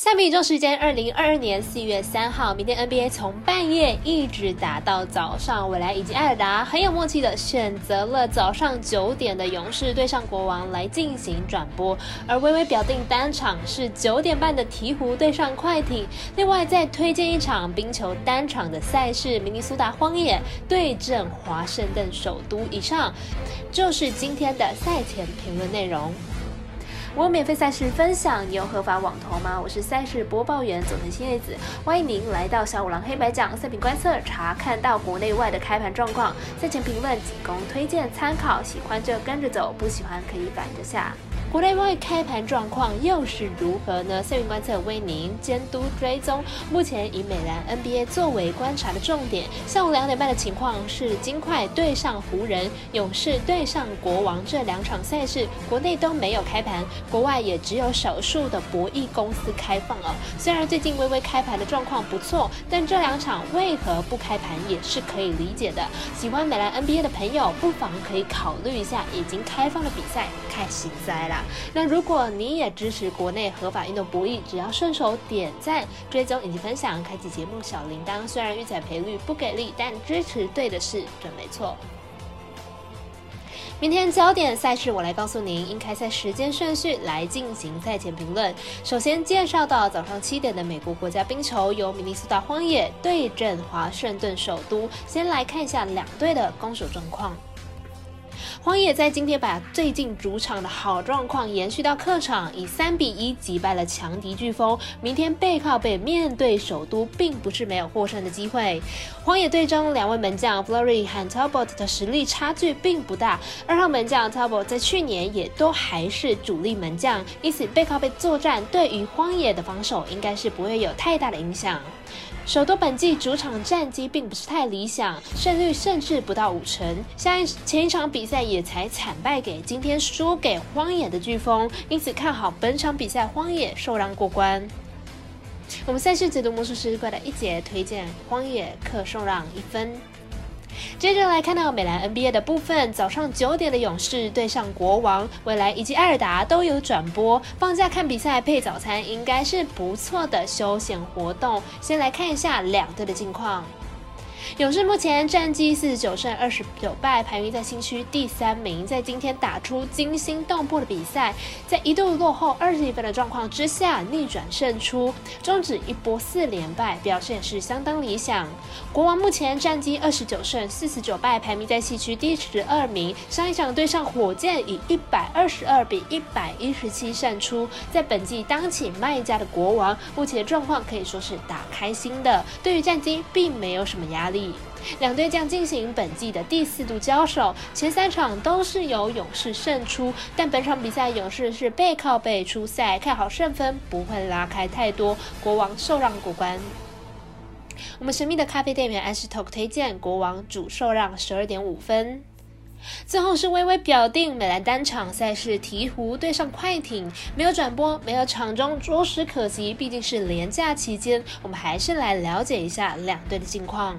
赛比周时间，二零二二年四月三号，明天 NBA 从半夜一直打到早上。未来以及艾尔达很有默契的选择了早上九点的勇士对上国王来进行转播，而微微表定单场是九点半的鹈鹕对上快艇。另外再推荐一场冰球单场的赛事，明尼苏达荒野对阵华盛顿首都。以上就是今天的赛前评论内容。我有免费赛事分享，你有合法网投吗？我是赛事播报员佐藤新叶子，欢迎您来到小五郎黑白讲赛品观测，查看到国内外的开盘状况。赛前评论仅供推荐参考，喜欢就跟着走，不喜欢可以反着下。国内外开盘状况又是如何呢？赛运观测为您监督追踪。目前以美兰 NBA 作为观察的重点。下午两点半的情况是金块对上湖人，勇士对上国王这两场赛事，国内都没有开盘，国外也只有少数的博弈公司开放哦。虽然最近微微开盘的状况不错，但这两场为何不开盘也是可以理解的。喜欢美兰 NBA 的朋友，不妨可以考虑一下已经开放的比赛，看心塞那如果你也支持国内合法运动博弈，只要顺手点赞、追踪以及分享，开启节目小铃铛。虽然预彩赔率不给力，但支持对的事准没错。明天焦点赛事，我来告诉您应开赛时间顺序来进行赛前评论。首先介绍到早上七点的美国国家冰球，由明尼苏达荒野对阵华盛顿首都。先来看一下两队的攻守状况。荒野在今天把最近主场的好状况延续到客场，以三比一击败了强敌飓风。明天背靠背面对首都，并不是没有获胜的机会。荒野队中两位门将 Flurry 和 Talbot 的实力差距并不大，二号门将 Talbot 在去年也都还是主力门将，因此背靠背作战对于荒野的防守应该是不会有太大的影响。首都本季主场战绩并不是太理想，胜率甚至不到五成。下一前一场比赛也才惨败给今天输给荒野的飓风，因此看好本场比赛荒野受让过关。我们赛事解读魔术师怪的一节推荐荒野客受让一分。接着来看到美兰 NBA 的部分，早上九点的勇士对上国王，未来以及艾尔达都有转播。放假看比赛配早餐，应该是不错的休闲活动。先来看一下两队的近况。勇士目前战绩四十九胜二十九败，排名在新区第三名。在今天打出惊心动魄的比赛，在一度落后二十一分的状况之下逆转胜出，终止一波四连败，表现是相当理想。国王目前战绩二十九胜四十九败，排名在西区第十二名。上一场对上火箭以一百二十二比一百一十七胜出，在本季当起卖家的国王，目前状况可以说是打开心的，对于战绩并没有什么压力。两队将进行本季的第四度交手，前三场都是由勇士胜出，但本场比赛勇士是背靠背出赛，看好胜分不会拉开太多，国王受让过关。我们神秘的咖啡店员 a s h Talk 推荐国王主受让十二点五分。最后是微微表定美兰单场赛事鹈鹕对上快艇，没有转播，没有场中，着实可惜。毕竟是连假期间，我们还是来了解一下两队的近况。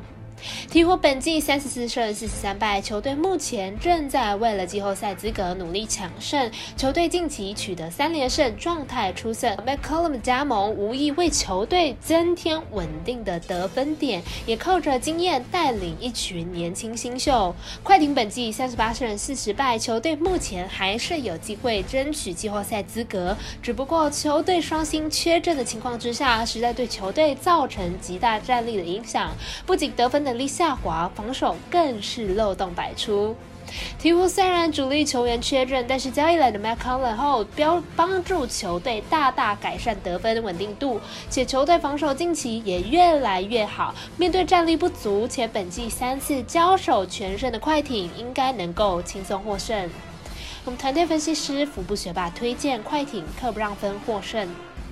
鹈鹕本季三十四胜四十三败，球队目前正在为了季后赛资格努力抢胜。球队近期取得三连胜，状态出色。McCollum 加盟无疑为球队增添稳定的得分点，也靠着经验带领一群年轻新秀。快艇本季三十八胜四十败，球队目前还是有机会争取季后赛资格，只不过球队双星缺阵的情况之下，实在对球队造成极大战力的影响，不仅得分的。能力下滑，防守更是漏洞百出。鹈鹕虽然主力球员缺阵，但是交易来的 McCollum 后，标帮助球队大大改善得分稳定度，且球队防守近期也越来越好。面对战力不足且本季三次交手全胜的快艇，应该能够轻松获胜。我们团队分析师福布学霸推荐快艇客不让分获胜。